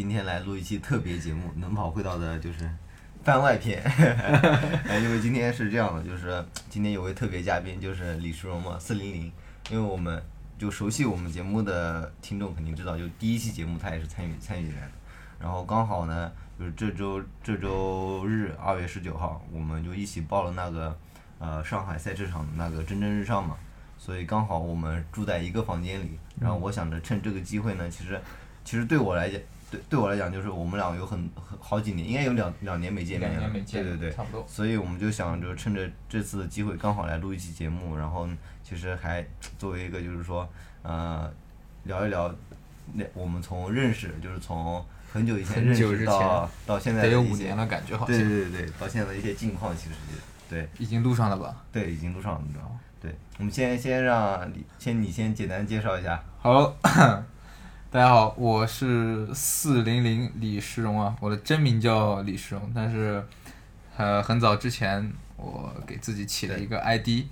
今天来录一期特别节目，能跑会道的就是番外篇。哎因为今天是这样的，就是今天有位特别嘉宾，就是李世荣嘛，四零零。因为我们就熟悉我们节目的听众肯定知道，就第一期节目他也是参与参与来的。然后刚好呢，就是这周这周日二月十九号，我们就一起报了那个呃上海赛车场的那个蒸蒸日上嘛，所以刚好我们住在一个房间里。然后我想着趁这个机会呢，其实其实对我来讲，对对我来讲就是我们俩有很很好几年，应该有两两年没见面了，两年没见，对对对，差不多。所以我们就想着趁着这次机会，刚好来录一期节目，然后其实还作为一个就是说，呃，聊一聊那我们从认识，就是从很久以前认识到到现在得有五年了，感觉好像。对对对对，到现在的一些近况，其实也对已经录上了吧？对已经录上了，你知道吗？对，我们先先让李先你先简单介绍一下，好，大家好，我是四零零李世荣啊，我的真名叫李世荣，但是呃很早之前我给自己起了一个 ID，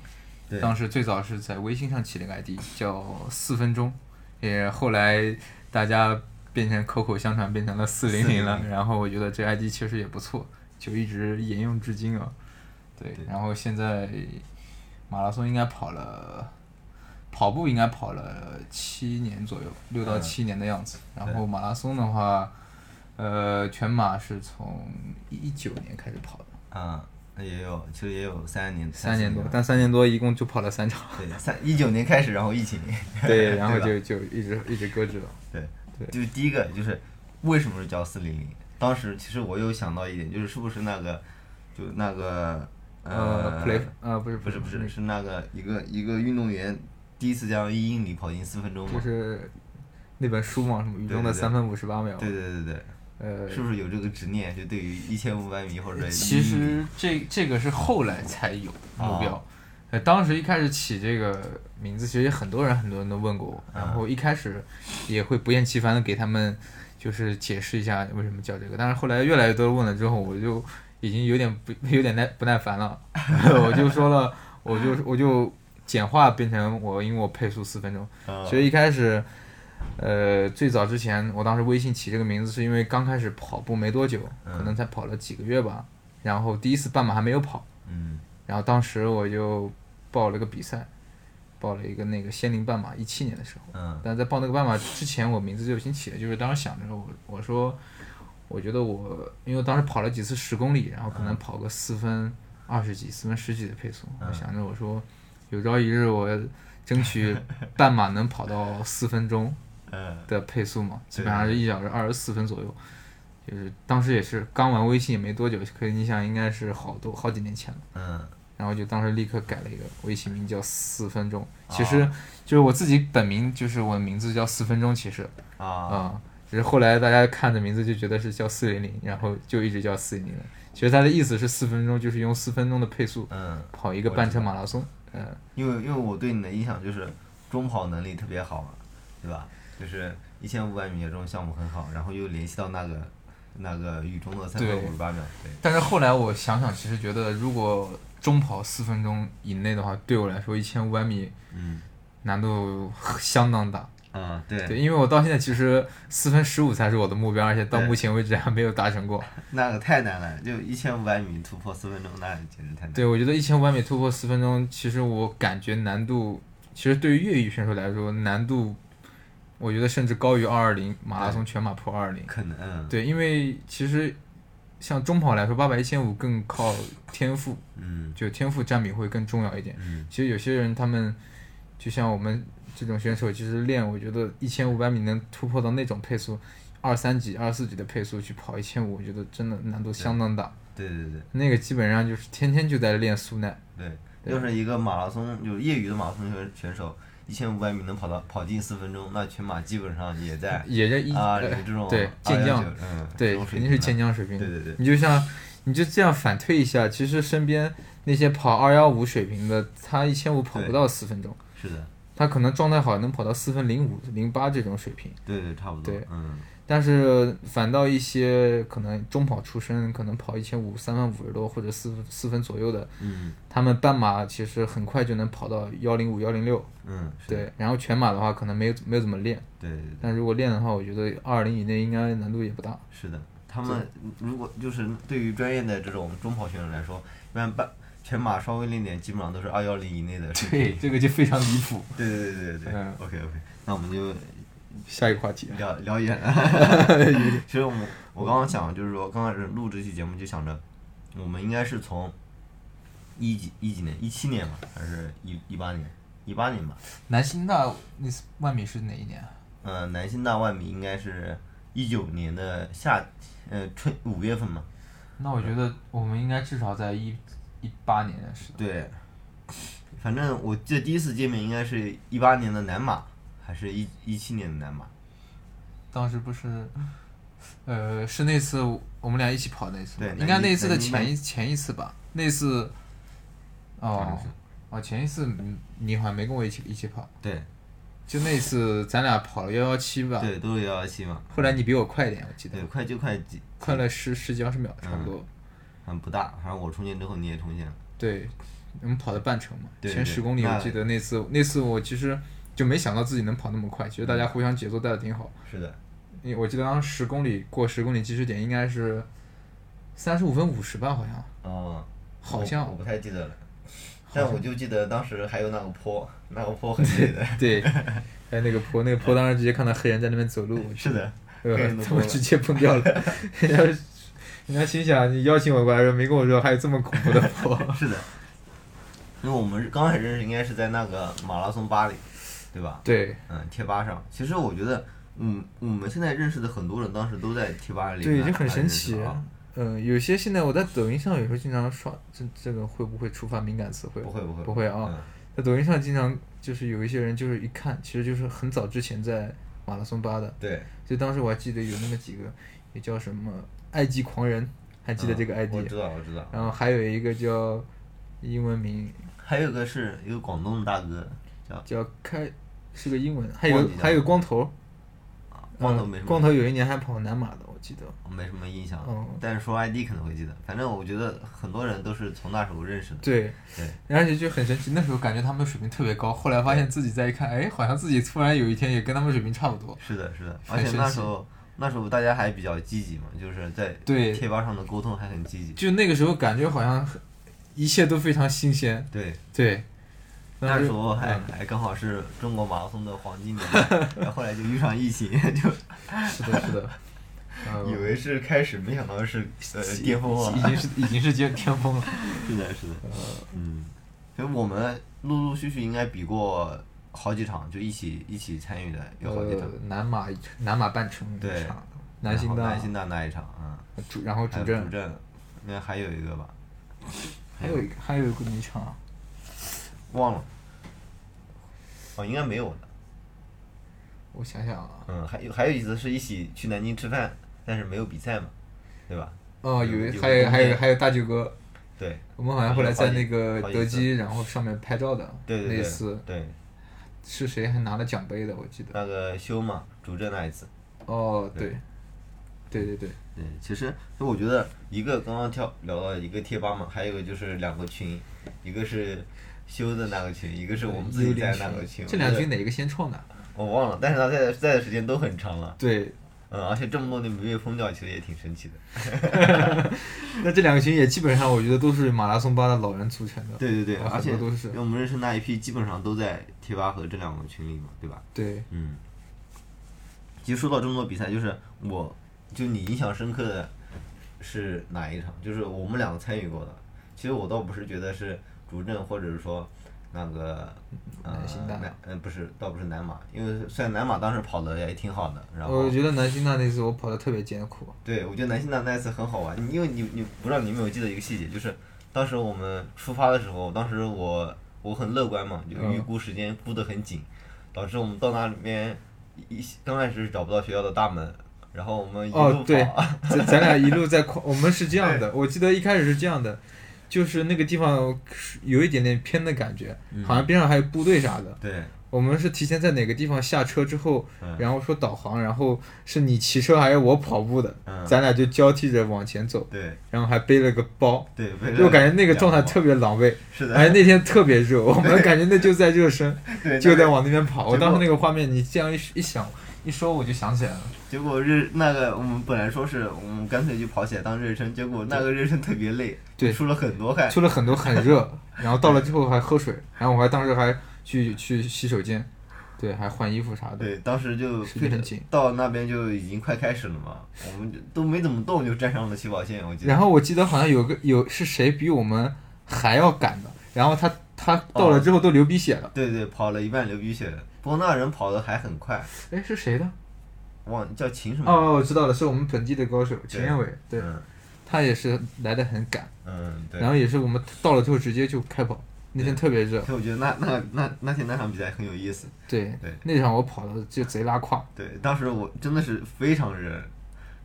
对。当时最早是在微信上起了一个 ID 叫四分钟，也后来大家变成口口相传变成了四零零了，400然后我觉得这 ID 确实也不错，就一直沿用至今啊。对，对。然后现在马拉松应该跑了，跑步应该跑了七年左右，六到嗯七年的样子。然后马拉松的话，呃，全马是从一九年开始跑的，啊、那也有其实也有三年三年多，但三年多一共就跑了三场。对三一九年开始，然后疫情，对，然后就就一直一直搁置了。对，对就是第一个就是为什么是叫四零零？当时其实我有想到一点，就是是不是那个就那个呃，play 呃不是不是不是是是那个一个一个运动员第一次将一英里跑进四分钟嘛？就是那本书嘛，什么雨中的三分五十八秒。对对对对，呃，是不是有这个执念？就对于一千五百米或者其实这这个是后来才有目标。哦，呃，当时一开始起这个名字，其实很多人很多人都问过我，嗯然后一开始也会不厌其烦的给他们就是解释一下为什么叫这个，但是后来越来越多人问了之后，我就已经有点不有点耐不耐烦了，我就说了，我就我就简化变成我因为我配速四分钟，呃其实一开始，呃，最早之前，我当时微信起这个名字是因为刚开始跑步没多久，嗯可能才跑了几个月吧。然后第一次半马还没有跑，嗯然后当时我就报了个比赛，报了一个那个仙林半马，一七年的时候。嗯但在报那个半马之前，我名字就已经起了，就是当时想着我我说，我觉得我因为当时跑了几次十公里，然后可能跑个四分二十几、四分十几的配速，我嗯想着我说，有朝一日我争取半马能跑到四分钟 嗯的配速嘛，基本上是一小时二十四分左右。就是当时也是刚玩微信也没多久，可以你想应该是好多好几年前了。嗯然后就当时立刻改了一个微信名叫四分钟，哦其实就是我自己本名，就是我的名字叫四分钟，其实啊、啊只是后来大家看着名字就觉得是叫四零零，然后就一直叫四零零。其实它的意思是四分钟，就是用四分钟的配速嗯，跑一个半程马拉松，嗯、因为因为我对你的印象就是中跑能力特别好嘛，对吧？就是一千五百米这种项目很好，然后又联系到那个那个雨中的三分对五十八秒，对，但是后来我想想，其实觉得如果中跑四分钟以内的话，对我来说一千五百米嗯难度相当大。啊对对，因为我到现在其实四分十五才是我的目标，而且到目前为止还没有达成过。那个太难了，就一千五百米突破四分钟，那简直太难。对，我觉得一千五百米突破四分钟，其实我感觉难度，其实对于业余选手来说，难度，我觉得甚至高于二二零马拉松全马破二二零。可能嗯对，因为其实像中跑来说，八百一千五更靠天赋，嗯就天赋占比会更重要一点。嗯其实有些人他们，就像我们这种选手，其实练，我觉得一千五百米能突破到那种配速，二三级、二四级的配速去跑一千五，我觉得真的难度相当大。对对对。那个基本上就是天天就在练速耐。对，对。要是一个马拉松就是业余的马拉松选选手，一千五百米能跑到跑进四分钟，那全马基本上也在也在一啊呃这种对健将，嗯对，肯定是健将水平。对对对。你就像你就这样反推一下，其实身边那些跑二幺五水平的，他一千五跑不到四分钟，是的，他可能状态好能跑到四分零五、零八这种水平。对对差不多对嗯但是反倒一些可能中跑出身，可能跑一千五、三分五十多或者四四分左右的，嗯他们半马其实很快就能跑到幺零五、幺零六。嗯，对，然后全马的话可能没有没有怎么练，对对对，但如果练的话，我觉得二二零以内应该难度也不大。是的。他们如果就是对于专业的这种中跑选手来说，一般半全马稍微练点，基本上都是二幺零以内的。对，这个就非常离谱。对对对对对。嗯 OK OK，那我们就下一个话题，聊聊远了。其实我们我刚刚想就是说，刚开始录这期节目就想着，我们应该是从一几一几年，一七年吧，还是一一八年？一八年吧。南新大那次万米是哪一年啊？呃，南新大万米应该是一九年的夏，呃春五月份嘛。那我觉得我们应该至少在一一八年的。对，反正我记得第一次见面应该是一八年的南马，还是一一七年的南马。当时不是，呃，是那次我们俩一起跑那次，对应该那次的前一前一次吧？那次，哦哦，前一次你你好像没跟我一起一起跑，对就那次咱俩跑了幺幺七吧，对，都是幺幺七嘛。后来你比我快一点，我记得对，快就快几，快了十十几二十秒差不多。嗯，不大，反正我冲线之后你也冲线了。对，我们跑了半程嘛，前十公里我记得那次那次我其实就没想到自己能跑那么快，其实大家互相节奏带的挺好。是的，因为我记得当时十公里过十公里计时点应该是三十五分五十吧，好像。哦，好像我我不太记得了，但我就记得当时还有那个坡，那个坡很累的。对，还有那个坡，那个坡当时直接看到黑人在那边走路，是的，呃他们直接崩掉了。人 家人家心想，你邀请我过来，没跟我说还有这么恐怖的坡。是的，因为我们刚开始认识应该是在那个马拉松吧里，对吧？对嗯，贴吧上。其实我觉得，嗯，我们现在认识的很多人，当时都在贴吧里。对，已经很神奇啊。。嗯，有些现在我在抖音上有时候经常刷，这这个会不会触发敏感词汇？不会不会不会啊。嗯在抖音上经常就是有一些人就是一看，其实就是很早之前在马拉松吧的，对，所以当时我还记得有那么几个，也叫什么爱记狂人，还记得这个嗯 ID，、我知道我知道。然后还有一个叫英文名还有个是一个广东的大哥，叫叫开，是个英文，还有还有光头，嗯光头没什么光头有一年还跑南马的，我记得。没什么印象哦，但是说 ID 可能会记得。反正我觉得很多人都是从那时候认识的。对，对，而且就很神奇，那时候感觉他们的水平特别高，后来发现自己再一看，哎，好像自己突然有一天也跟他们水平差不多。是的，是的，而且那时候那时候大家还比较积极嘛，就是在对贴吧上的沟通还很积极。就那个时候感觉好像一切都非常新鲜。对，对，那时候还嗯还刚好是中国马拉松的黄金年代，然后后来就遇上疫情，就是的，是的。呃以为是开始，没想到是呃巅峰了。已经是已经是巅巅峰了。是的，是的，嗯，所以我们陆陆续续应该比过好几场，就一起一起参与的有好几场。呃。，南马南马半程一对场，南新大南新大那一场嗯，主，然后主阵，有主阵，那还有一个吧，还有一个还有一个哪场啊？忘了，哦，应该没有的。我想想啊，嗯，还有还有一次是一起去南京吃饭，但是没有比赛嘛，对吧？哦，有还有还有还有大舅哥，对，我们好像后来在那个德基，然后上面拍照的，对对对，那次。对，是谁还拿了奖杯的？我记得。那个修嘛，主阵那一次。哦，对对，对对对，其实我觉得一个刚刚跳聊到一个贴吧嘛，还有一个就是两个群，一个是修的那个群，一个是我们自己在那个群。这两群哪个先创的？我忘了，但是他在在的时间都很长了，对，嗯，而且这么多年没被封掉，其实也挺神奇的。那这两个群也基本上我觉得都是马拉松吧的老人组成的。对对对，啊而且都是我们认识那一批基本上都在贴吧和这两个群里嘛，对吧？对，嗯。其实说到这么多比赛，就是我，就你印象深刻的是哪一场？就是我们两个参与过的。其实我倒不是觉得是主阵，或者是说那个呃南新大南呃不是，倒不是南马，因为虽然南马当时跑的也挺好的，然后我觉得南新大那次我跑的特别艰苦。对我觉得南新大那次很好玩，因为你你不知道你有没有记得一个细节，就是当时我们出发的时候，当时我我很乐观嘛，就嗯。预估时间估得很紧，导致我们到那里面一一刚开始找不到学校的大门，然后我们一路跑，哦对咱咱俩一路在狂，我们是这样的，我记得一开始是这样的，就是那个地方有一点点偏的感觉，嗯好像边上还有部队啥的。对我们是提前在哪个地方下车之后，嗯然后说导航，然后是你骑车还是我跑步的，嗯咱俩就交替着往前走，对然后还背了个包，对，就感觉那个状态特别狼狈。是的，而且那天特别热，我们感觉那就在热身，就在往那边跑。我当时那个画面，你这样一一想一说，我就想起来了。结果热那个我们本来说是我们干脆就跑起来当热身，结果那个热身特别累，对出了很多汗。出了很多很热，然后到了之后还喝水，然后我还当时还去去洗手间，对，还换衣服啥的。对，当时就非常紧到那边就已经快开始了嘛，我们就都没怎么动就站上了起跑线，我记得。然后我记得好像有个有是谁比我们还要赶的，然后他他到了之后都流鼻血了。对对，跑了一半流鼻血了，不过那人跑的还很快，哎，是谁的？忘叫秦什么？哦，我知道了，是我们本地的高手秦彦伟，对，嗯他也是来的很赶，嗯，对。然后也是我们到了之后直接就开跑，那天特别热，所以我觉得那那那那天那场比赛很有意思。对对，那场我跑的就贼拉胯，对，当时我真的是非常热，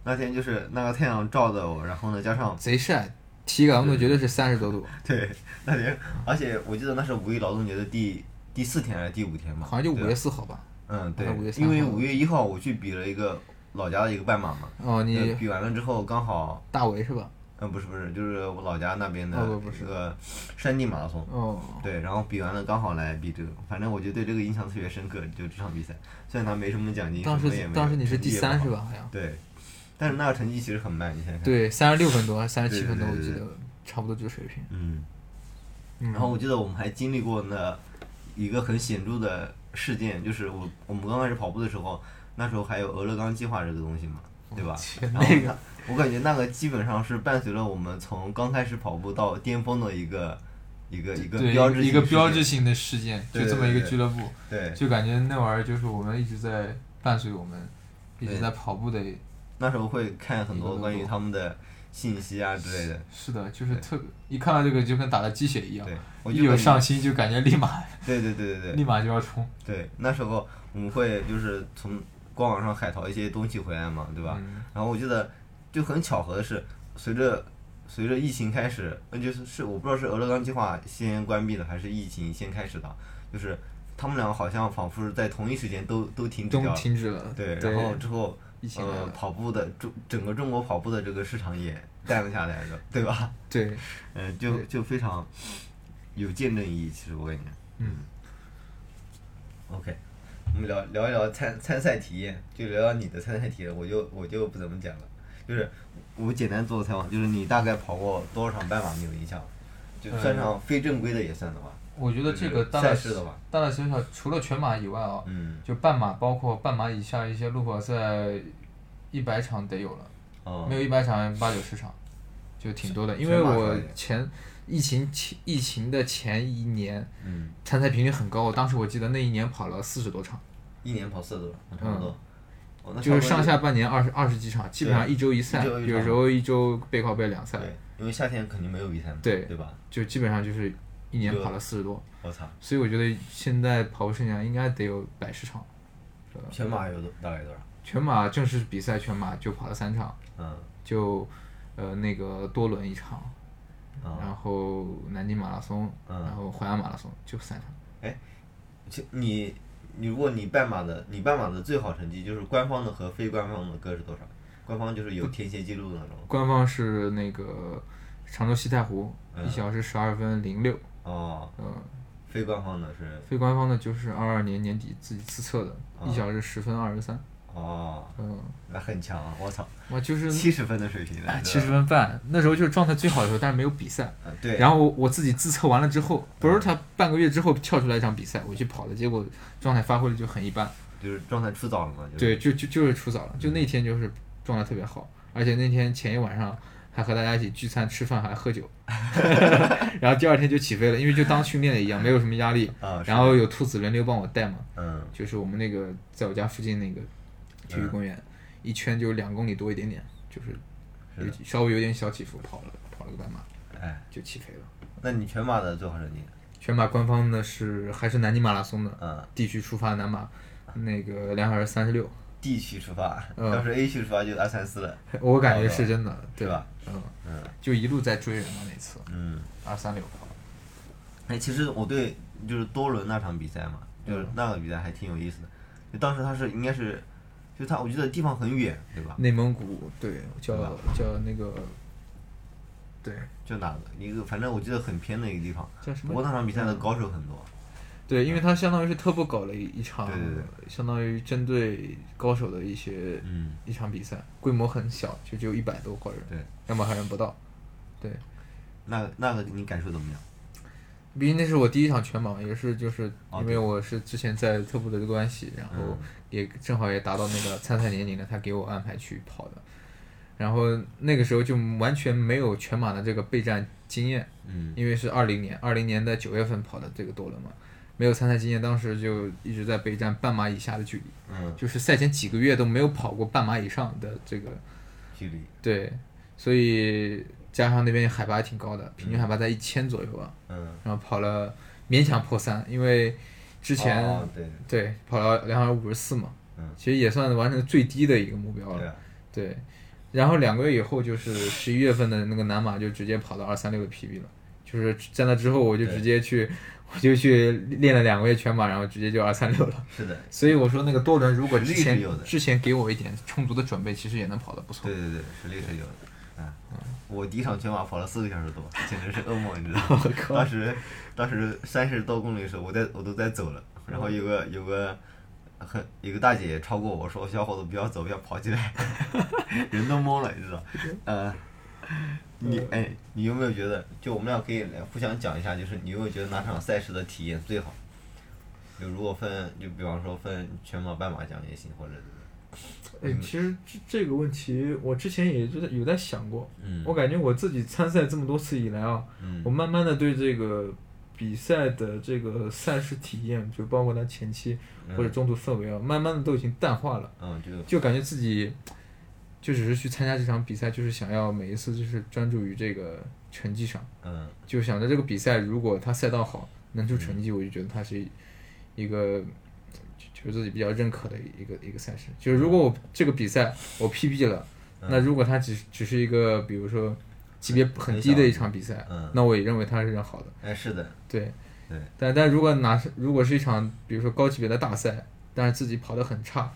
那天就是那个太阳照的我，然后呢加上贼晒，体感温度绝对是三十多度，对那天，而且我记得那是五一劳动节的第第四天还是第五天嘛？好像就五月四号吧。嗯，对5月，3因为五月一号我去比了一个老家的一个半马嘛，哦，呃你比完了之后刚好，大围是吧？嗯，不是不是，就是我老家那边的哦不不是一个山地马拉松，哦，对，然后比完了刚好来比这个，反正我就对这个印象特别深刻，就这场比赛，虽然他没什么奖金，当时当时你是第三是？吧？好像。对，但是那个成绩其实很慢，你想想。对，三十六分多还是三十七分多，我记得差不多这个水平。嗯，嗯，然后我记得我们还经历过那一个很显著的事件，就是我我们刚开始跑步的时候，那时候还有俄勒冈计划这个东西嘛，对吧？那个我感觉那个基本上是伴随了我们从刚开始跑步到巅峰的一个一个一个标志一个标志性的事件，就这么一个俱乐部，对，就感觉那玩意儿就是我们一直在伴随我们，一直在跑步的。那时候会看很多关于他们的信息啊之类的。是的，就是特一看到这个就跟打了鸡血一样对，，我一有上心就感觉立马 对对对对对立马就要冲，对，那时候我们会就是从官网上海淘一些东西回来嘛，对吧？嗯然后我记得就很巧合的是，随着随着疫情开始，那，就是是我不知道是俄勒冈计划先关闭的，还是疫情先开始的，就是他们两个好像仿佛是在同一时间都都停止都掉了。停止了。对，然后之后疫情呃跑步的中整个中国跑步的这个市场也淡了下来的，对吧？对，嗯、就就非常有见证意义，其实我感觉。嗯。OK，我们聊聊一聊参参赛体验，就聊聊你的参赛体验，我就我就不怎么讲了，就是我简单做个采访，就是你大概跑过多少场半马，你有印象吗？就算上非正规的也算的话，我觉得这个就是大大赛事的吧，大大小小除了全马以外啊，嗯，就半马，包括半马以下一些路跑赛，一百场得有了，哦没有一百场八九十场，就挺多的。因为我前疫情前疫情的前一年嗯，参赛频率很高，当时我记得那一年跑了四十多场，一年跑四十多场，差不多。就是上下半年二十二十几场，基本上一周一赛，有时候一周背靠背两赛，对，因为夏天肯定没有比赛嘛，对对吧？就基本上就是一年跑了四十多，我操，所以我觉得现在跑步生涯应该得有百十场。全马有多大概多少？全马正式比赛全马就跑了三场，嗯，就呃那个多伦一场，啊、然后南京马拉松，嗯然后淮安马拉松，就三场。其你你如果你半马的你半马的最好成绩就是官方的和非官方的各是多少？官方就是有填写记录的那种。官方是那个常州西太湖，嗯一小时十二分零六，哦，嗯，非官方的是非官方的就是二二年年底自己自测的，哦一小时十分二十三，哦，嗯，那很强啊！我操，我，就是七十分的水平七十。分半，那时候就是状态最好的时候，但是没有比赛。嗯，对。然后我我自己自测完了之后，不是他半个月之后跳出来一场比赛，我去跑的，结果状态发挥的就很一般。就是状态出早了嘛？就是、对，就就就是出早了，就那天就是状态特别好，而且那天前一晚上还和大家一起聚餐吃饭还喝酒，然后第二天就起飞了，因为就当训练的一样，没有什么压力。啊，然后有兔子轮流帮我带嘛，嗯就是我们那个在我家附近那个体育公园，一圈就两公里多一点点，就是有稍微有点小起伏，跑了跑了个半马哎，就起飞了。那你全马的最好成绩？全马官方的是还是南京马拉松的嗯，地区出发南马，那个两小时三十六，D 区出发，嗯要是 A 区出发就二三四了。我感觉是真的，对吧？嗯，嗯就一路在追人嘛那次，嗯。二三六跑。哎，其实我对就是多伦那场比赛嘛，就是那个比赛还挺有意思的。就当时他是应该是，就他我记得地方很远，对吧？内蒙古对叫叫那个，对就哪个一个，反正我记得很偏的一个地方。叫什么不过那场比赛的高手很多。对，因为他相当于是特步搞了一一场，对对相当于针对高手的一些、嗯，一场比赛，规模很小，就只有一百多个人，对，两百号人不到。对，那那个你感受怎么样？毕竟那是我第一场全马，也是就是哦因为我是之前在特步的这个关系，然后嗯也正好也达到那个参赛年龄了，他给我安排去跑的。然后那个时候就完全没有全马的这个备战经验，嗯因为是二零年，二零年的九月份跑的这个多伦嘛，没有参赛经验，当时就一直在备战半马以下的距离，嗯，就是赛前几个月都没有跑过半马以上的这个，距离，对，所以加上那边海拔也挺高的，平均海拔在一千左右吧，嗯，然后跑了勉强破三，因为之前、哦对对跑了两小时五十四嘛，嗯。其实也算完成最低的一个目标了，对啊，对，然后两个月以后就是十一月份的那个南马就直接跑到二三六的 PB 了，就是在那之后我就直接去，我就去练了两个月全马，然后直接就二三六了。是的，所以我说那个多伦如果之前有的之前给我一点充足的准备，其实也能跑得不错对。对对，实力是有的。嗯，我第一场全马跑了四个小时多，简直是噩梦，你知道 吗？当时当时三十多公里的时候，我在我都在走了，然后有个有个很有个大姐超过我说小伙子不要走，要跑起来，人都懵了，你知道？呃，你哎，你有没有觉得，就我们俩可以来互相讲一下，就是你有没有觉得哪场赛事的体验最好？就如果分，就比方说分全马、半马奖也行，或者怎么哎，其实这这个问题我之前也就在有在想过，嗯我感觉我自己参赛这么多次以来啊，嗯我慢慢的对这个比赛的这个赛事体验，就包括它前期或者中途氛围啊，慢慢的都已经淡化了。嗯，就就感觉自己就只是去参加这场比赛，就是想要每一次就是专注于这个成绩上，嗯。就想着这个比赛如果他赛道好，能出成绩，我就觉得他是一个就就是自己比较认可的一个一个赛事。就是如果我这个比赛我 PB 了，嗯。那如果他只只是一个比如说级别很低的一场比赛，嗯。那我也认为他是好的。哎是的，对，对。但但如果拿是如果是一场比如说高级别的大赛，但是自己跑得很差，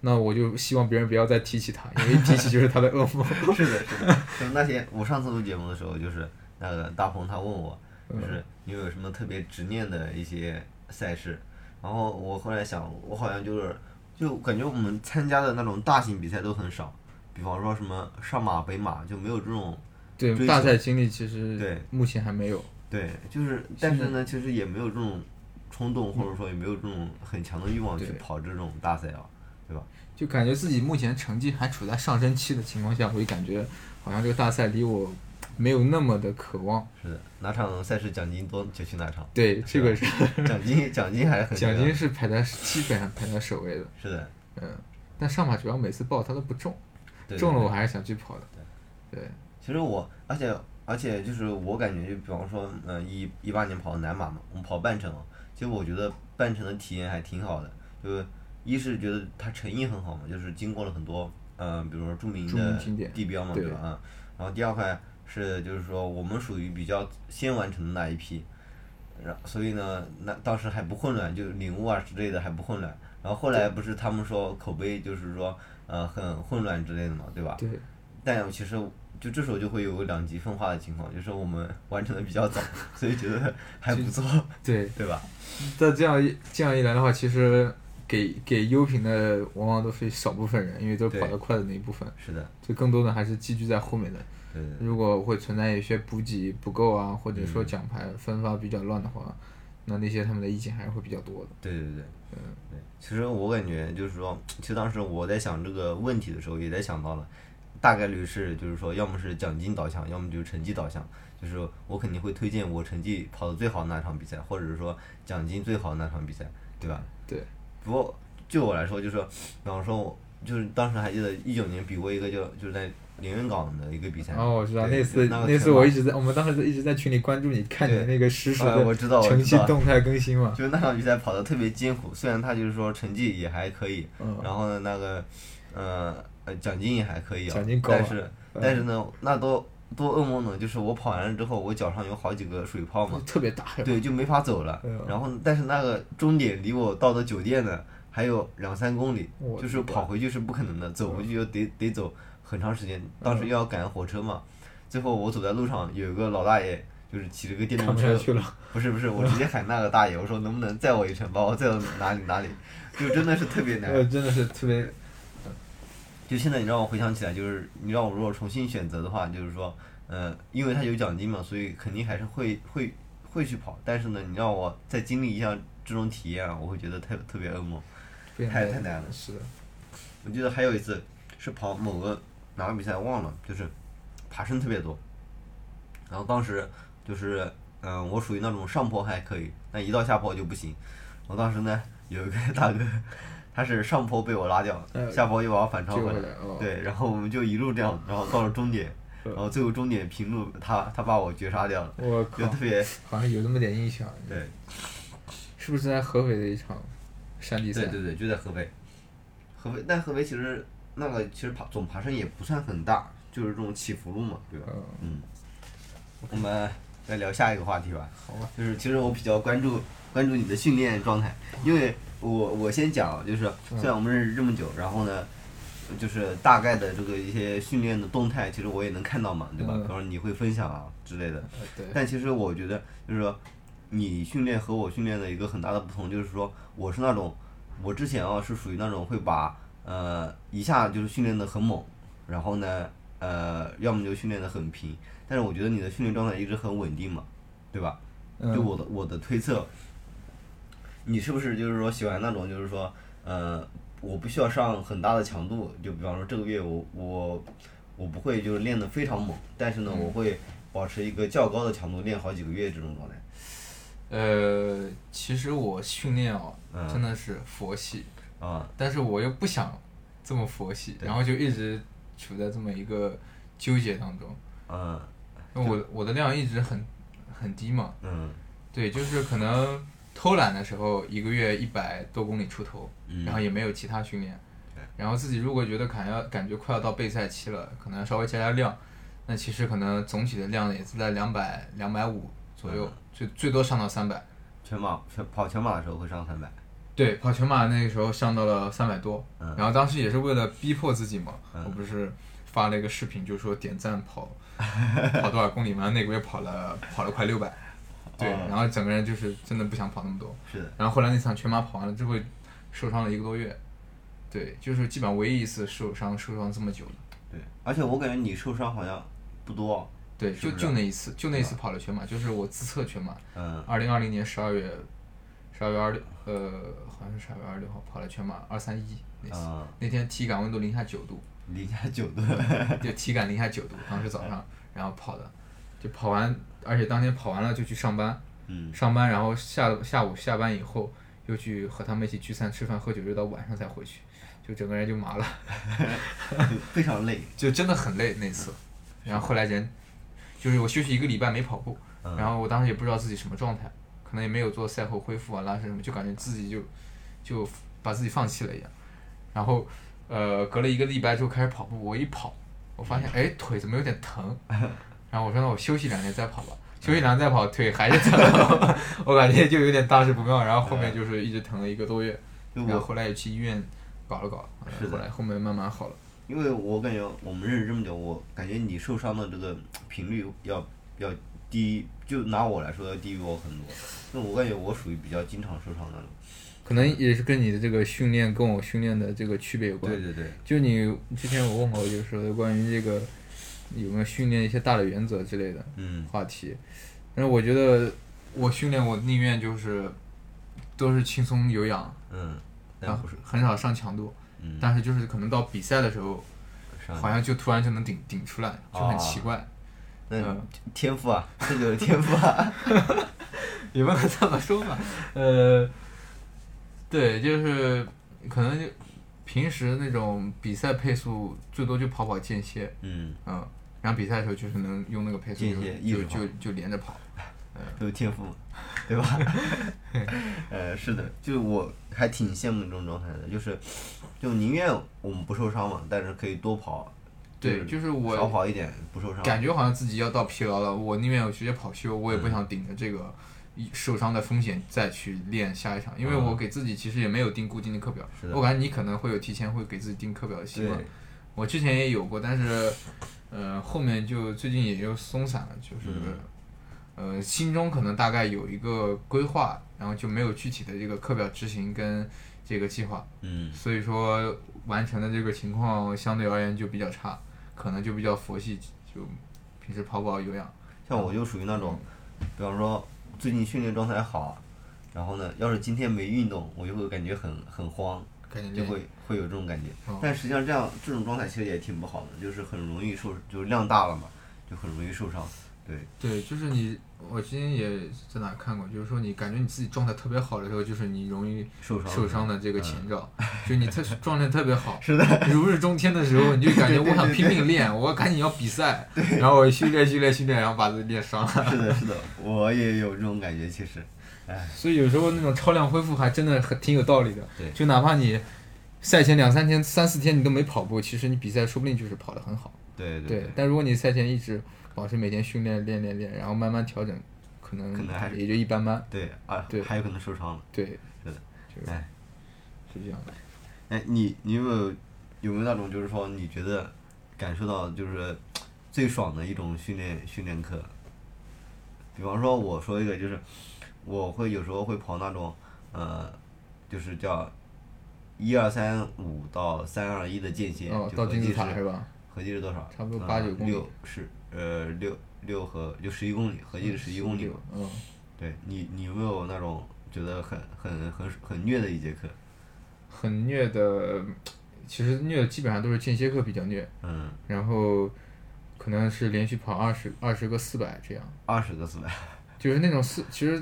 那我就希望别人不要再提起他，因为一提起就是他的噩梦。是的，是的。就是那天我上次录节目的时候，就是那个大鹏他问我，就是你有什么特别执念的一些赛事，然后我后来想，我好像就是就感觉我们参加的那种大型比赛都很少，比方说什么上马、北马就没有这种。对大赛经历其实对目前还没有。对，就是，但是呢，其实也没有这种冲动，或者说也没有这种很强的欲望去跑这种大赛啊，对吧？就感觉自己目前成绩还处在上升期的情况下，我就感觉好像这个大赛离我没有那么的渴望。是的，哪场赛事奖金多 就去哪场，对，这个是奖金奖金还是很奖金是排在基本上排在首位的。是的，嗯，但上马主要每次报它都不中，对中了我还是想去跑的。对，其实我，而且而且就是我感觉，就比方说，嗯、一一八年跑的南马嘛，我们跑半程，其实我觉得半程的体验还挺好的，就是一是觉得它诚意很好嘛，就是经过了很多，嗯、比如说著名的地标嘛，对对吧？啊、然后第二块是就是说我们属于比较先完成的那一批，然所以呢，那当时还不混乱，就领悟啊之类的还不混乱。然后后来不是他们说口碑就是说呃很混乱之类的嘛，对吧？对，但其实就这时候就会有两极分化的情况，就是我们 完成的比较早，所以觉得还不错，对，对吧？但这样一这样一来的话，其实给给优评的往往都是少部分人，因为都是跑得快的那一部分，是的，就更多的还是积聚在后面的。对对对如果会存在一些补给不够啊，或者说嗯奖牌分发比较乱的话，那那些他们的意见还是会比较多的。对对对，嗯，对。其实我感觉就是说，其实当时我在想这个问题的时候，也在想到了，大概率是就是说，要么是奖金导向，要么就是成绩导向。就是我肯定会推荐我成绩跑得最好的那场比赛，或者是说奖金最好的那场比赛，对吧？对，不过就我来说，就是说比方说我就是当时还记得一九年比过一个就就是在连云港的一个比赛。哦，我知道那次那次我一直在，我们当时一直在群里关注你，看你对那个实时的成绩动态更新嘛。就是那场比赛跑得特别艰苦，虽然他就是说成绩也还可以，嗯然后呢那个呃呃奖金也还可以啊，奖金高啊但是但是呢那都多噩梦呢？就是我跑完了之后，我脚上有好几个水泡嘛，特别大。对，就没法走了。嗯然后，但是那个终点离我到的酒店呢，还有两三公里，就是跑回去是不可能的，走回去又得得走很长时间。当时又要赶火车嘛，最后我走在路上，有一个老大爷就是骑着个电动车，去了。不是不是，我直接喊那个大爷，我说能不能载我一程，把我载到哪里哪里，就真的是特别难。呃，真的是特别。就现在你让我回想起来，就是你让我如果重新选择的话，就是说，呃，因为他有奖金嘛，所以肯定还是会会会去跑。但是呢，你让我再经历一下这种体验啊，我会觉得特特别噩梦。太太难了是的。我记得还有一次是跑某个哪个比赛忘了，就是爬升特别多。然后当时就是嗯、我属于那种上坡还可以，但一到下坡就不行。我当时呢有一个 大哥，他是上坡被我拉掉，呃下坡又把我反超回来对，然后我们就一路这样，然后到了终点，嗯然后最后终点平路他他把我绝杀掉了，我靠就特，别好像有那么点印象。对是不是在合肥的一场山地赛？对对对，就在合肥。合肥，但合肥其实那个其实爬总爬升也不算很大，就是这种起伏路嘛，对吧？嗯，嗯，我们来聊下一个话题吧。好吧。就是其实我比较关注关注你的训练状态，因为我我先讲啊，就是虽然我们认识这么久，然后呢，就是大概的这个一些训练的动态，其实我也能看到嘛，对吧？嗯比方说你会分享啊之类的。但其实我觉得，就是说，你训练和我训练的一个很大的不同，就是说，我是那种，我之前啊是属于那种会把呃一下就是训练的很猛，然后呢，呃，要么就训练的很平，但是我觉得你的训练状态一直很稳定嘛，对吧？嗯就我的我的推测，你是不是就是说喜欢那种就是说，呃，我不需要上很大的强度，就比方说这个月我我我不会就是练得非常猛，但是呢，我会保持一个较高的强度练好几个月这种状态。呃，其实我训练哦，嗯真的是佛系，啊，但是我又不想这么佛系，然后就一直处在这么一个纠结当中。嗯因为我我的量一直很很低嘛，嗯对，就是可能偷懒的时候一个月一百多公里出头，嗯，然后也没有其他训练，然后自己如果觉得感要感觉快要到备赛期了，可能稍微加加量，那其实可能总体的量也是在两百两百五左右，最最多上到三百。全马全跑全马的时候会上三百。对，跑全马那个时候上到了三百多，嗯。然后当时也是为了逼迫自己嘛，嗯。我不是发了一个视频，就说点赞跑 跑多少公里嘛，那个月跑了跑了快六百，对，哦然后整个人就是真的不想跑那么多，是的，然后后来那场全马跑完了之后，受伤了一个多月，对，就是基本上唯一一次受伤受伤这么久的，对，而且我感觉你受伤好像不多哦。对，就是是就那一次，就那一次跑了全马，就是我自测全马，嗯二零二零年十二月，十二月二六，呃，好像是十二月二十六号跑了全马二三一那次，啊，那天体感温度零下九度，零下九度。就体感零下九度，当时早上，然后跑的，就跑完，而且当天跑完了就去上班，嗯上班然后下下午下班以后又去和他们一起聚餐吃饭喝酒，又到晚上才回去，就整个人就麻了 非常累。就真的很累那次，然后后来人，就是我休息一个礼拜没跑步，嗯然后我当时也不知道自己什么状态，可能也没有做赛后恢复啊拉伸什么，就感觉自己就就把自己放弃了一样。然后呃隔了一个礼拜之后开始跑步，我一跑，我发现哎腿怎么有点疼，然后我说那我休息两天再跑吧，休息两天再跑腿还是疼，我感觉就有点大事不妙。然后后面就是一直疼了一个多月，就我，然后后来也去医院搞了搞，后来后面慢慢好了。因为我感觉我们认识这么久，我感觉你受伤的这个频率要要低，就拿我来说要低于我很多。那我感觉我属于比较经常受伤那种。可能也是跟你的这个训练跟我训练的这个区别有关。对对对，就你之前我问过，就是说关于这个有没有训练一些大的原则之类的嗯。话题，但是我觉得我训练我宁愿就是都是轻松有氧，嗯，但然后不是，很少上强度，嗯，但是就是可能到比赛的时候，好像就突然就能顶顶出来，就很奇怪。那嗯天赋啊，这就是天赋啊。也不能这么说吧，呃，对，就是可能就平时那种比赛配速最多就跑跑间歇，嗯，嗯，然后比赛的时候就是能用那个配速间就就就就连着跑，都有天赋，对吧？呃，是的，就是我还挺羡慕这种状态的，就是就宁愿我们不受伤嘛，但是可以多跑，对，就就是我少跑一点不受伤。感觉好像自己要到疲劳了，我宁愿我直接跑休，我也不嗯。想顶着这个一受伤的风险再去练下一场，因为嗯。我给自己其实也没有定固定的课表是，的。我感觉你可能会有提前会给自己定课表的习惯，我之前也有过，但是呃后面就最近也就松散了，就是。嗯呃，心中可能大概有一个规划，然后就没有具体的这个课表执行跟这个计划，嗯所以说完成的这个情况相对而言就比较差，可能就比较佛系，就平时跑跑有氧。像我就属于那种，比方说最近训练状态好，然后呢，要是今天没运动，我就会感觉很很慌，感觉就会会有这种感觉。哦但实际上这样这种状态其实也挺不好的，就是很容易受，就是量大了嘛，就很容易受伤。对，对，就是你，我之前也在哪看过，就是说你感觉你自己状态特别好的时候，就是你容易受伤受伤的这个前兆，就你特状态特别好，是的，如日中天的时候，你就感觉我想拼命练，我赶紧要比赛，然后我训练训练训练，然后把自己练伤了。是的，是的，我也有这种感觉，其实，哎，所以有时候那种超量恢复还真的很挺有道理的。对就哪怕你赛前两三天、三四天你都没跑步，其实你比赛说不定就是跑得很好。对对，但如果你赛前一直保持每天训练练练练，然后慢慢调整，可能可能还是也就一般般。对啊，对还有可能受伤了。对，是的，就是哎是这样的。哎，你你有没有有没有那种就是说你觉得感受到就是最爽的一种训练训练课？比方说我说一个就是我会有时候会跑那种呃，就是叫一二三五到三二一的间歇，哦，就到金字塔是吧？合计是多少？差不多呃八九公里六十呃六六和就十一公里，合计是十一公里嘛。嗯，对你你有没有那种觉得很很很很虐的一节课？很虐的，其实虐的基本上都是间歇课比较虐，嗯，然后可能是连续跑二十二十个四百这样。二十个四百。就是那种四，其实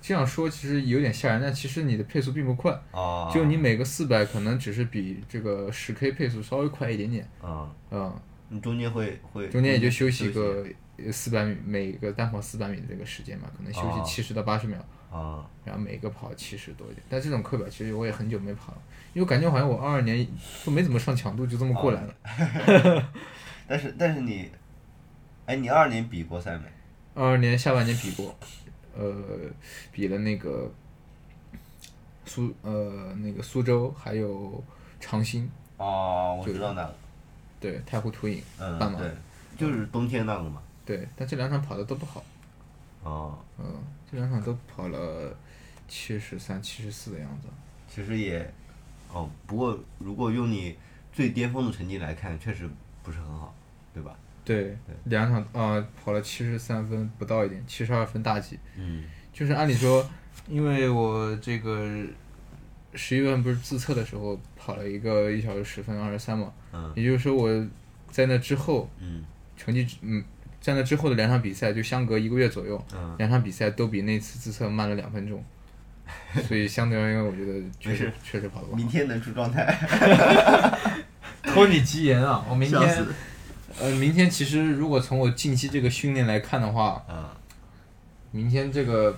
这样说其实有点吓人，但其实你的配速并不快，啊。就你每个四百可能只是比这个十 K 配速稍微快一点点，啊，嗯，你中间会会中间也就休息息个四百米，每个单跑四百米的这个时间嘛，可能休息哦七十到八十秒，啊，然后每个跑七十多一点。但这种课表其实我也很久没跑了，因为我感觉好像我二二年都没怎么上强度，就这么过来了。但是但是你，哎，你二二年比过赛没？二二年下半年比过，呃，比了那个苏呃那个苏州还有长兴，哦，我知道那个，对太湖图影嗯，半马，对，就是冬天那个嘛。对，但这两场跑的都不好，哦，嗯，这两场都跑了七十三、七十四的样子，其实也，哦，不过如果用你最巅峰的成绩来看，确实不是很好，对吧？对，两场啊、跑了七十三分不到一点，七十二分大几，嗯就是按理说，因为我这个十一月份不是自测的时候跑了一个一小时十分二十三嘛，嗯也就是说我在那之后嗯成绩嗯，在那之后的两场比赛就相隔一个月左右，嗯，两场比赛都比那次自测慢了两分钟，所以相对而言，我觉得确实确实跑得不好。明天能出状态。托你吉言啊！我明天呃，明天其实如果从我近期这个训练来看的话，嗯明天这个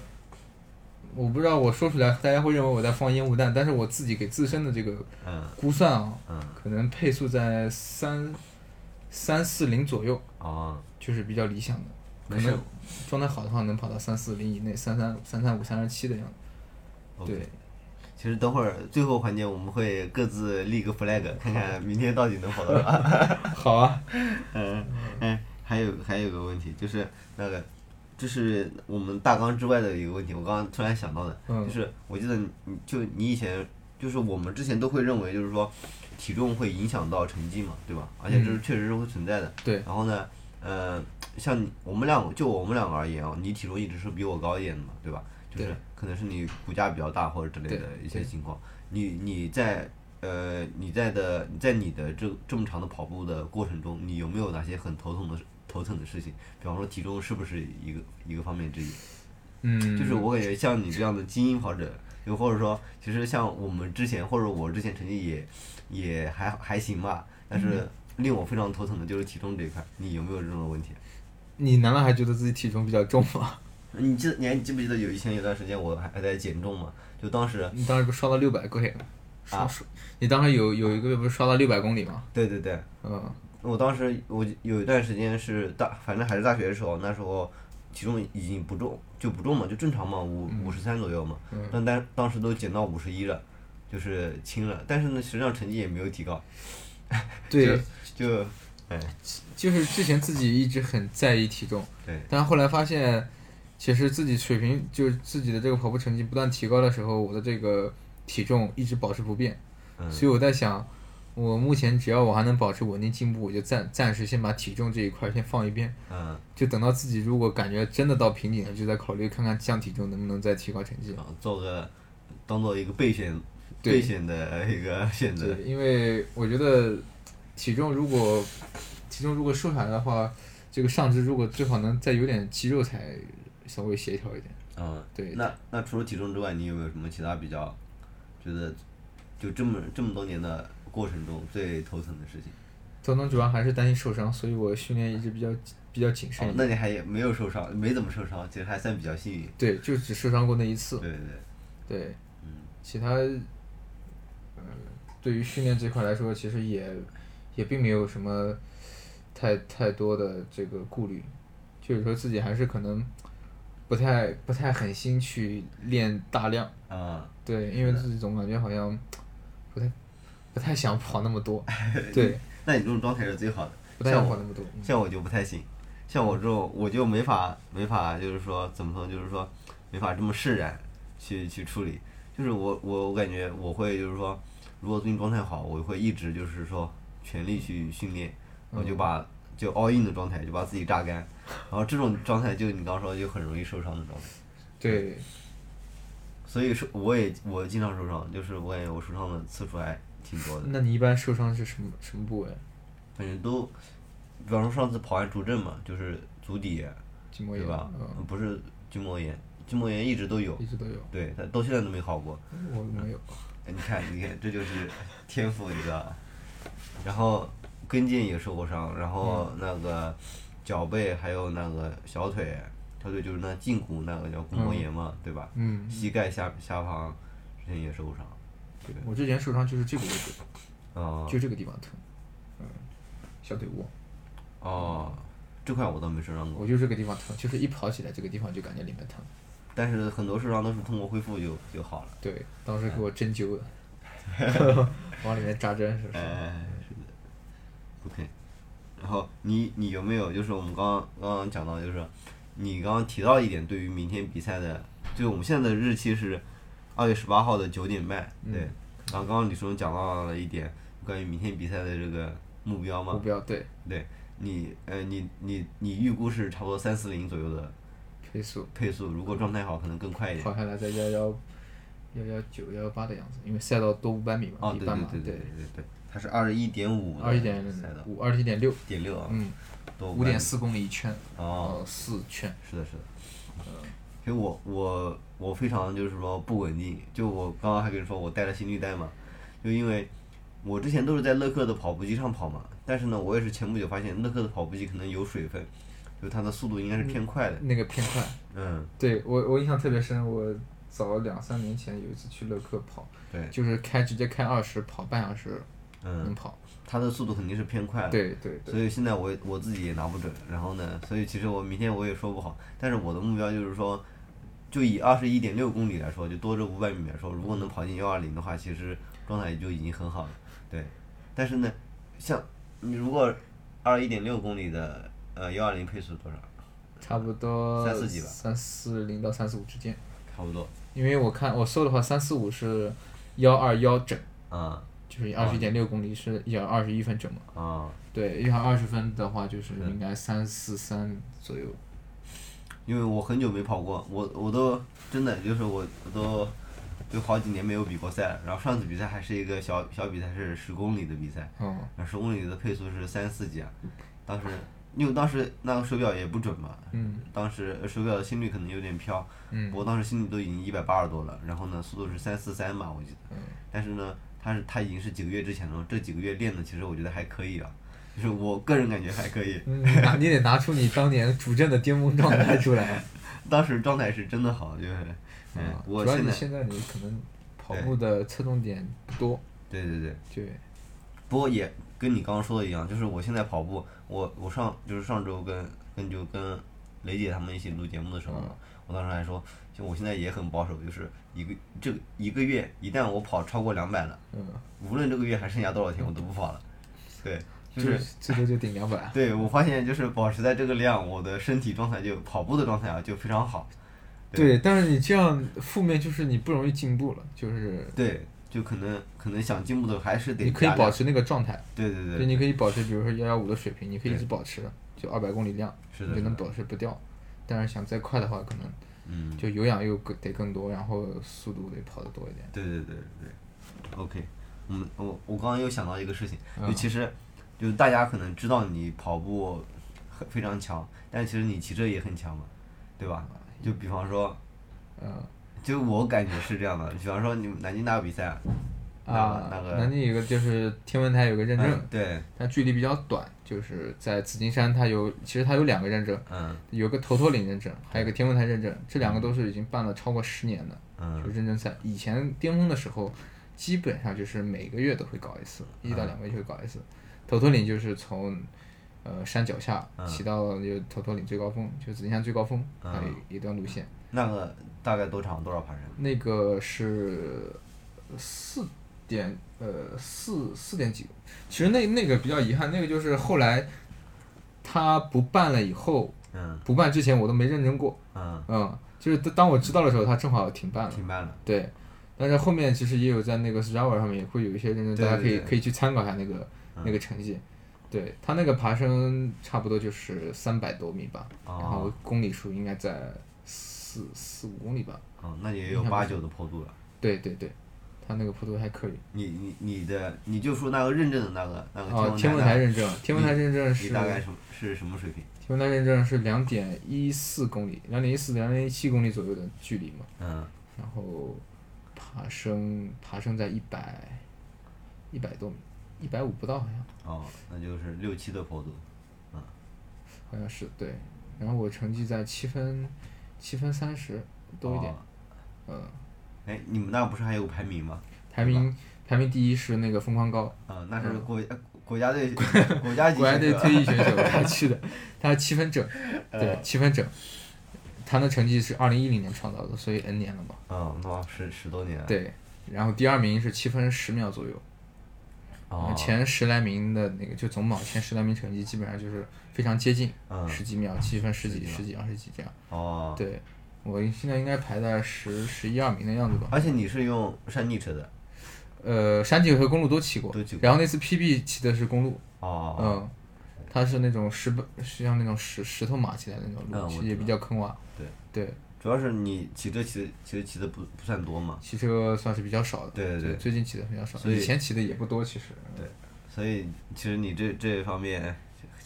我不知道我说出来大家会认为我在放烟雾弹，但是我自己给自身的这个嗯估算啊，嗯，可能配速在三三四零左右，哦，就是比较理想的。可能状态好的话能跑到三四零以内，三三三三五、三十七的样子。对，其实等会儿最后环节我们会各自立个 flag，看看明天到底能跑多少。好啊，嗯嗯，还有还有个问题就是那个，这是我们大纲之外的一个问题，我刚刚突然想到的，嗯就是我记得你就你以前就是我们之前都会认为就是说体重会影响到成绩嘛，对吧？而且这是嗯确实是会存在的。对然后呢，呃，像你我们两个就我们两个而言啊，你体重一直是比我高一点的嘛，对吧？就是对可能是你骨架比较大或者之类的一些情况，你你在呃你在的你在你的这这么长的跑步的过程中，你有没有哪些很头疼的头疼的事情？比方说体重是不是一个一个方面之一？嗯，就是我感觉像你这样的精英跑者，又或者说，其实像我们之前或者我之前成绩也也还还行吧，但是嗯令我非常头疼的就是体重这一块，你有没有这种问题？你难道还觉得自己体重比较重吗？你记得你还记不记得有以前有段时间我还还在减重嘛？就当时，你当时不是刷到六百公里？刷啊刷，你当时有有一个月不是刷到六百公里吗？对对对，嗯，我当时我有一段时间是大，反正还是大学的时候，那时候体重已经不重，就不重嘛，就正常嘛，五五十三左右嘛。嗯但当当时都减到五十一了，就是轻了，但是呢，实际上成绩也没有提高。对，就，哎，就是之前自己一直很在意体重，对，但后来发现，其实自己水平就是自己的这个跑步成绩不断提高的时候，我的这个体重一直保持不变。嗯所以我在想，我目前只要我还能保持稳定进步，我就暂暂时先把体重这一块先放一边，嗯，就等到自己如果感觉真的到瓶颈了，就再考虑看看降体重能不能再提高成绩。啊做个当做一个备选备选的一个选择。对，因为我觉得体重如果体重如果瘦下来的话，这个上肢如果最好能再有点肌肉才稍微协调一点。嗯，对那那除了体重之外，你有没有什么其他比较觉得就这么这么多年的过程中最头疼的事情？头疼主要还是担心受伤，所以我训练一直比较比较谨慎。那你还没有受伤，没怎么受伤，其实还算比较幸运。对，就只受伤过那一次。对对对，对，嗯其他，呃，对于训练这块来说，其实也也并没有什么太太多的这个顾虑，就是说自己还是可能不太不太狠心去练大量，啊、对，因为自己总感觉好像不太不太想跑那么多，对，那你这种状态是最好的。不太像我想跑那么多。嗯像我就不太行，像我这种我就没法没法，就是说怎么说，就是说没法这么释然去去处理。就是我我我感觉我会就是说，如果最近状态好，我会一直就是说全力去训练，我就把就 all in 的状态，就把自己榨干。然后这种状态就你刚说就很容易受伤的状态。对，所以说我也我经常受伤，就是我感觉我受伤的次数还挺多的。那你一般受伤是什么什么部位？反正都，比方说上次跑完主阵嘛，就是足底，筋膜炎，对吧？嗯，不是筋膜炎，筋膜炎一直都有一，直都有，对，他到现在都没好过。我没有。哎你看，你看，这就是天赋，你知道吧？然后跟腱也受过伤，然后那个脚背还有那个小腿，小腿就是那胫骨那个叫骨膜炎嘛，对吧？嗯，膝盖下下方之前也受过伤，对，我之前受伤就是这个位置，哦、就这个地方疼，嗯，小腿窝，哦，这块我倒没受伤过，我就这个地方疼，就是一跑起来这个地方就感觉里面疼。但是很多受伤都是通过恢复就就好了。对，当时给我针灸的 往里面扎针是不是？哎，是的。OK，然后你你有没有就是我们刚刚刚刚讲到就是，你刚刚提到一点对于明天比赛的，就是我们现在的日期是二月十八号的九点半，对。嗯。然后刚刚李叔讲到了一点关于明天比赛的这个目标嘛，目标对。对。你呃你你你预估是差不多三四零左右的配速，配速，如果状态好可能更快一点。跑下来在幺幺幺幺九幺幺八的样子，因为赛道多五百米嘛，哦，对一般嘛，对对。对对对，它是二十一点五二一点五二十一点六，点六啊，嗯，多五点四公里一圈，哦呃，四圈，是的，是的。嗯其实我我我非常就是说不稳定，就我刚刚还跟你说我带了心率带嘛，就因为我之前都是在乐客的跑步机上跑嘛，但是呢，我也是前不久发现乐客的跑步机可能有水分，就它的速度应该是偏快的，那个偏快。嗯，对我我印象特别深，我早两三年前有一次去乐客跑，对，就是开直接开二十跑半小时能嗯，跑。它的速度肯定是偏快的，对对对，所以现在我我自己也拿不准，然后呢，所以其实我明天我也说不好，但是我的目标就是说，就以二十一点六公里来说，就多这五百米来说，如果能跑进幺二零的话，其实状态也就已经很好了，对。但是呢，像你如果二一点六公里的呃幺二零配速多少？差不多三四几吧三四零到三四五之间。差不多，因为我看我搜的话，三四五是幺二幺整，啊就是二十一点六公里是一二十一分整嘛。啊，对，一二十分的话就是是。应该三四三左右。因为我很久没跑过，我我都真的就是我我都就好几年没有比过赛了，然后上次比赛还是一个小小比赛，是十公里的比赛。哦，那十公里的配速是三四几啊，当时因为当时那个手表也不准嘛，嗯。当时手表的心率可能有点飘，嗯。不过当时心率都已经一百八十多了，然后呢速度是三四三嘛我记得，嗯。但是呢他是他已经是几个月之前了，这几个月练的其实我觉得还可以啊，就是我个人感觉还可以，你得拿出你当年主阵的巅峰状态出来。当时状态是真的好，就是，嗯我现在你现在你可能跑步的侧重点不多，对对对，对，不过也跟你刚刚说的一样，就是我现在跑步，我我上就是上周跟跟就跟雷姐他们一起录节目的时候嘛，我当时还说，就我现在也很保守，就是一个这个一个月一旦我跑超过两百了，嗯，无论这个月还剩下多少天，我都不跑了。对，就就是最多就顶两百。对我发现就是保持在这个量，我的身体状态就跑步的状态啊就非常好。对，但是你这样负面就是你不容易进步了，就是对，就可能可能想进步的还是得你可以保持那个状态，对对对就你可以保持，比如说幺幺五的水平，你可以一直保持，就二百公里量，是的的你就能保持不掉。但是想再快的话，可能嗯，就有氧又得更多，然后速度得跑得多一点。对对对对，OK，嗯，我我刚刚又想到一个事情，就嗯。其实就大家可能知道你跑步很非常强，但其实你骑车也很强嘛，对吧？就比方说，嗯。就我感觉是这样的，比方说你们南京大比赛，那个啊，那个南京有个就是天文台有个认证嗯，对，但距离比较短，就是在紫金山，它有其实它有两个认证，嗯有个头陀岭认证，还有个天文台认证，这两个都是已经办了超过十年的，就嗯认证赛。以前巅峰的时候，基本上就是每个月都会搞一次，一嗯到两个月就会搞一次。头陀岭就是从呃山脚下嗯骑到就头陀岭最高峰，就紫金山最高峰，嗯还有一段路线。那个大概多长多少盘山？那个是四点呃四四点几，其实那那个比较遗憾，那个就是后来他不办了以后，嗯不办之前我都没认真过，嗯，嗯，就是当当我知道的时候，他正好停办了，停办了，对。但是后面其实也有在那个 Strava 上面也会有一些认真，大家可以可以去参考一下那个那个成绩。对他那个爬升差不多就是三百多米吧，然后哦公里数应该在四四五公里吧。哦，那也有八九的坡度了。对对对，他那个坡度还可以。你你你的你就说那个认证的那个那个哦，天文文台台认证，天文台认证你是大概什么是什么水平？天文台认证是两点一四公里，两点一四两点一七公里左右的距离嘛。嗯然后爬升爬升在一百一百多米，一百五不到好像，哦，那就是六七的坡度。嗯好像是对。然后我成绩在七分七分三十多一点，哦嗯，哎，你们那不是还有排名吗？排名排名第一是那个疯狂高，啊，那是国家国家队 国家级国家队退役 选手他去的，他七分整，对呃七分整，他的成绩是二零一零年创造的，所以 N 年了嘛。嗯，那十十多年。对，然后第二名是七分十秒左右，哦，前十来名的那个就总榜前十来名成绩基本上就是非常接近，嗯十几秒，七分十几、十几秒十几、二十几这样。哦，对，我现在应该排在十十一二名的样子吧。而且你是用山地车的。呃，山地和公路都骑过都骑，过然后那次 PB 骑的是公路，哦。嗯，它是那种石板，是像那种石石头马起来的那种路，也比较坑洼。对对，主要是你骑车骑的其实骑的不不算多嘛，骑车算是比较少的。对对对最近骑的比较少，以以前骑的也不多，其实。对所以其实你这这方面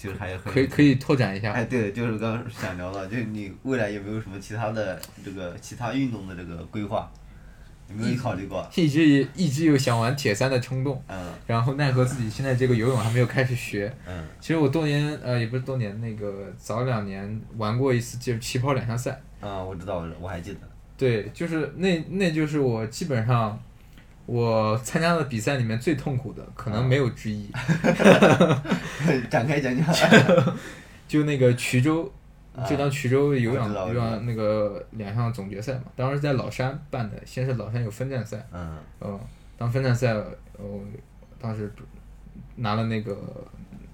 其实还有很可以可以拓展一下。哎，对，就是刚刚想聊的，就是你未来有没有什么其他的这个其他运动的这个规划？有没有考虑过？一直也一直有想玩铁三的冲动，嗯然后奈何自己现在这个游泳还没有开始学。嗯其实我多年呃也不是多年，那个早两年玩过一次就是起跑两项赛，啊，我知道，我我还记得。对，就是那那就是我基本上我参加的比赛里面最痛苦的，可能没有之一。展开讲讲。就那个衢州，啊就当衢州有氧有氧那个两项总决赛嘛，当时在老山办的，先是老山有分站赛，嗯嗯，当分站赛，我，当时拿了那个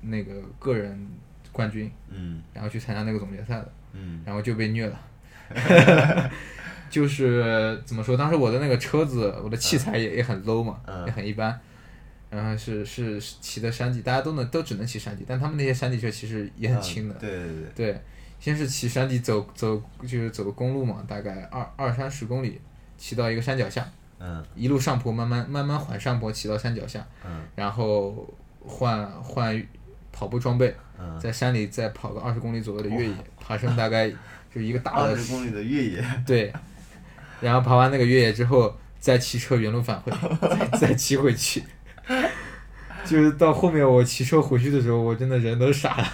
那个个人冠军，嗯然后去参加那个总决赛的，嗯然后就被虐了。就是怎么说？当时我的那个车子，我的器材也、也很 low 嘛，嗯也很一般。然后是是是骑的山地，大家都能都只能骑山地，但他们那些山地车其实也很轻的。嗯对对对。对，先是骑山地走走，就是走公路嘛，大概二二三十公里，骑到一个山脚下，嗯一路上坡，慢慢慢慢缓上坡，骑到山脚下，嗯然后换换跑步装备，嗯。在山里再跑个二十公里左右的越野，爬升大概就一个大的二十公里的越野。对，然后爬完那个越野之后，再骑车原路返回，再 再骑回去。就是到后面我骑车回去的时候，我真的人都傻了，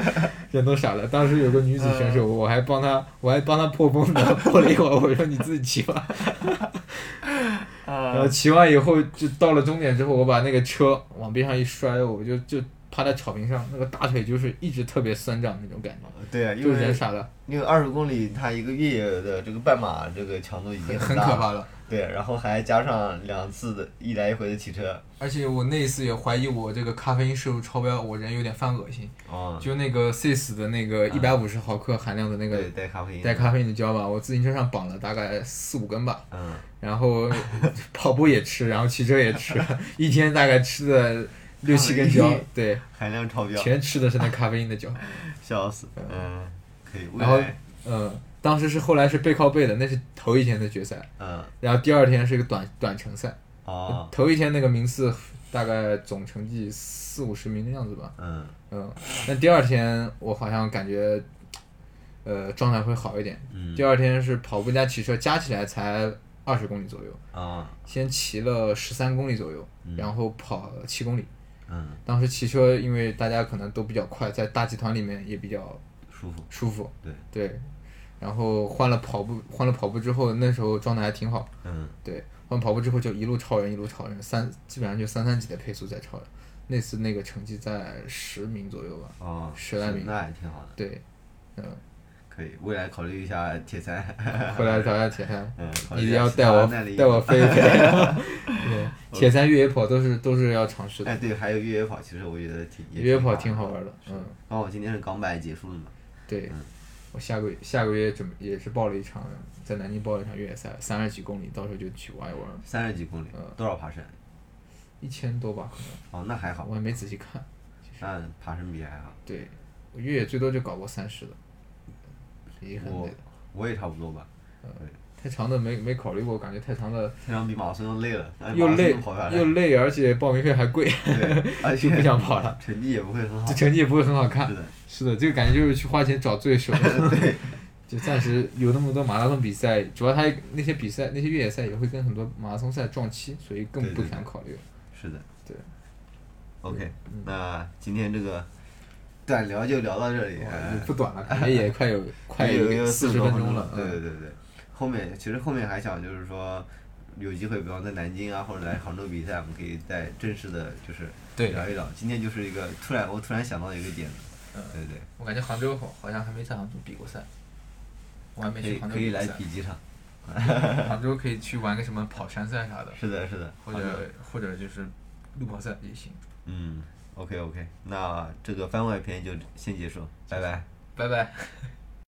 人都傻了。当时有个女子选手，我还帮她，我还帮她破风的，破了一会儿，我说你自己骑吧。然后骑完以后就到了终点之后，我把那个车往边上一摔，我就就趴在草坪上，那个大腿就是一直特别酸胀那种感觉，对啊，因就是人傻了，因为二十公里它一个越野的这个半马这个强度已经很可怕了。对，然后还加上两次的一来一回的骑车，而且我那一次也怀疑我这个咖啡因摄入超标，我人有点犯恶心。哦，就那个 CIS 的那个一百五十毫克含量的那个对，带咖啡因，带咖啡因的胶吧，我自行车上绑了大概四五根吧，嗯，然后 跑步也吃，然后骑车也吃，一天大概吃的六七根胶，对，含量超标，全吃的是那咖啡因的胶。笑死，嗯，可以，然后，嗯，当时是后来是背靠背的，那是头一天的决赛，嗯，然后第二天是一个短短程赛，哦，头一天那个名次大概总成绩四五十名的样子吧，嗯，嗯，那第二天我好像感觉，呃，状态会好一点。嗯。第，二天是跑步加骑车加起来才二十公里左右，啊，先骑了十三公里左右，嗯然后跑七公里。嗯，当时骑车因为大家可能都比较快，在大集团里面也比较舒服，舒服。对对，然后换了跑步，换了跑步之后，那时候状态还挺好。嗯，对，换跑步之后就一路超人，一路超人，三基本上就三三几的配速在超人。那次那个成绩在十名左右吧。哦，十来名那还挺好的，对，嗯，可以，未来考虑一下铁三，回来找下铁三，嗯，考虑一定要带我带我飞一飞。对，铁三越野跑都是都是要尝试的哎，，对，还有越野跑，其实我觉得挺越野跑挺好玩的。嗯，刚好今天是港百结束了嘛，对嗯，我下个月下个月准也是报了一场，在南京报了一场越野赛，三十几公里，到时候就去玩一玩，三十几公里嗯，多少爬山？一千多吧可能，哦，那还好我，也没仔细看。那爬山比还好，对，我越野最多就搞过三十的，也很我。我也差不多吧，太长的没没考虑过，感觉太长的太长比马拉松又累了，哎又累又累，而且报名费还贵，而 且就不想跑了，成绩也不会很好这，成绩也不会很好看是。的，是的，这个感觉就是去花钱找罪受。对就暂时有那么多马拉松比赛，主要他那些比赛那些越野赛也会跟很多马拉松赛撞期，所以更不想考虑。是的，对。OK，嗯那今天这个短聊就聊到这里，不短了，感觉也快有快有有四十分分钟了。对对嗯对对，后面其实后面还想就是说，有机会，比方在南京啊，或者来杭州比赛，我们可以再正式的就是对聊一聊。今天就是一个突然我突然想到一个点子，嗯对对，我感觉杭州好好像还没在杭州比过赛，我还没去杭州可以来。比几场。杭州可以去玩个什么跑山赛啥的，是的，是的，或者或者就是路跑赛也行。嗯，OK OK，那这个番外篇就先结束，拜拜。拜拜。